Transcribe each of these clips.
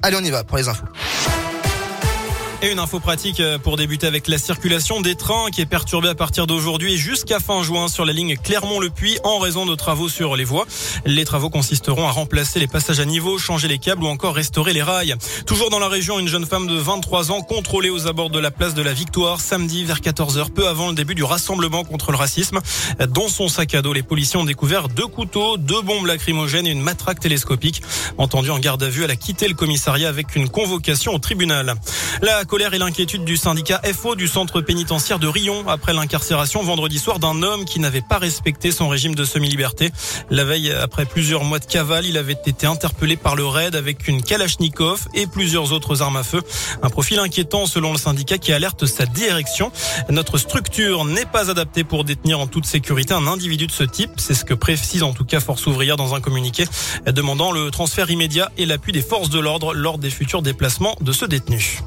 Allez, on y va pour les infos. Et une info pratique euh, pour débuter avec la circulation des trains qui est perturbée à partir d'aujourd'hui jusqu'à fin juin sur la ligne Clermont-le-Puy en raison de travaux sur les voies. Les travaux consisteront à remplacer les passages à niveau, changer les câbles ou encore restaurer les rails. Toujours dans la région, une jeune femme de 23 ans contrôlée aux abords de la place de la Victoire samedi vers 14h, peu avant le début du rassemblement contre le racisme. Dans son sac à dos, les policiers ont découvert deux couteaux, deux bombes lacrymogènes et une matraque télescopique. Entendue en garde à vue, elle a quitté le commissariat avec une convocation au tribunal. Colère et l'inquiétude du syndicat FO du centre pénitentiaire de Rion après l'incarcération vendredi soir d'un homme qui n'avait pas respecté son régime de semi-liberté. La veille, après plusieurs mois de cavale, il avait été interpellé par le raid avec une Kalachnikov et plusieurs autres armes à feu. Un profil inquiétant selon le syndicat qui alerte sa direction. Notre structure n'est pas adaptée pour détenir en toute sécurité un individu de ce type. C'est ce que précise en tout cas Force ouvrière dans un communiqué demandant le transfert immédiat et l'appui des forces de l'ordre lors des futurs déplacements de ce détenu.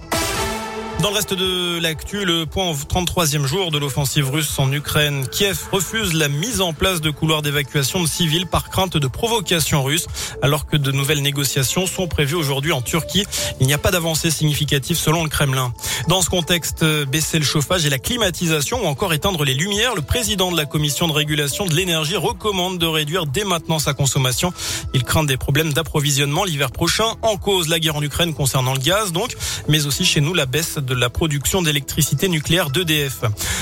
Dans le reste de l'actu, le point au 33e jour de l'offensive russe en Ukraine, Kiev refuse la mise en place de couloirs d'évacuation de civils par crainte de provocation russe, alors que de nouvelles négociations sont prévues aujourd'hui en Turquie. Il n'y a pas d'avancée significative selon le Kremlin. Dans ce contexte, baisser le chauffage et la climatisation ou encore éteindre les lumières, le président de la commission de régulation de l'énergie recommande de réduire dès maintenant sa consommation. Il craint des problèmes d'approvisionnement l'hiver prochain, en cause la guerre en Ukraine concernant le gaz donc, mais aussi chez nous la baisse de la production d'électricité nucléaire d'EDF.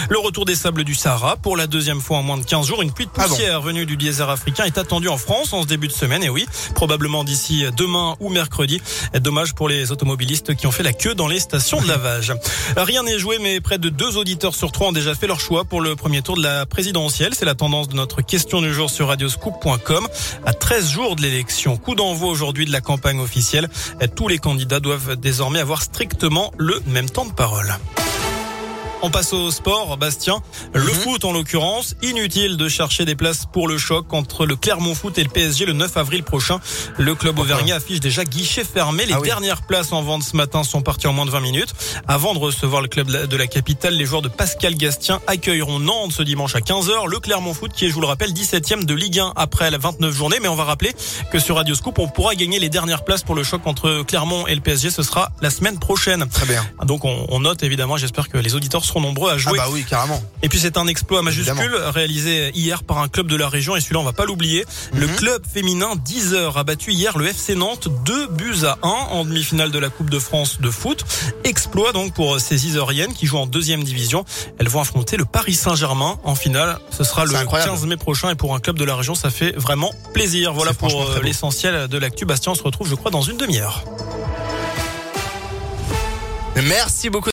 Le retour des sables du Sahara pour la deuxième fois en moins de 15 jours. Une pluie de Ah poussière venue du désert africain est attendue en France en ce début de semaine. Et oui, probablement d'ici demain ou mercredi. Dommage pour les automobilistes qui ont fait la queue dans les stations de lavage. Rien n'est joué, mais près de deux auditeurs sur trois ont déjà fait leur choix pour le premier tour de la présidentielle. C'est la tendance de notre question du jour sur radioscoop.com. À 13 jours de l'élection, coup d'envoi aujourd'hui de la campagne officielle. Tous les candidats doivent désormais avoir strictement le même temps de parole. On passe au sport, Bastien. Le Mhm. foot en l'occurrence. Inutile de chercher des places pour le choc entre le Clermont Foot et le PSG le 9 avril prochain. Le club auvergnat affiche déjà guichet fermé. Les Ah oui. dernières places en vente ce matin sont parties en moins de 20 minutes. Avant de recevoir le club de la capitale, les joueurs de Pascal Gastien accueilleront Nantes ce dimanche à 15h. Le Clermont Foot qui est, je vous le rappelle, 17e de Ligue 1 après la 29 journée. Mais on va rappeler que sur Radio Scoop, on pourra gagner les dernières places pour le choc entre Clermont et le PSG. Ce sera la semaine prochaine. Très bien. Donc on, on note évidemment, j'espère que les auditeurs seront nombreux à Ah jouer. bah oui, carrément. Et puis c'est un exploit majuscule Évidemment. réalisé hier par un club de la région et celui-là on va pas l'oublier. Le Mhm. club féminin 10 heures a battu hier le FC Nantes 2 buts à 1 en demi-finale de la Coupe de France de foot. Exploit donc pour ces Isoriennes qui jouent en deuxième division. Elles vont affronter le Paris Saint-Germain en finale. Ce sera le C'est incroyable. 15 mai prochain et pour un club de la région ça fait vraiment plaisir. Voilà pour euh, l'essentiel de l'actu. Bastien on se retrouve je crois dans une demi-heure. Merci beaucoup.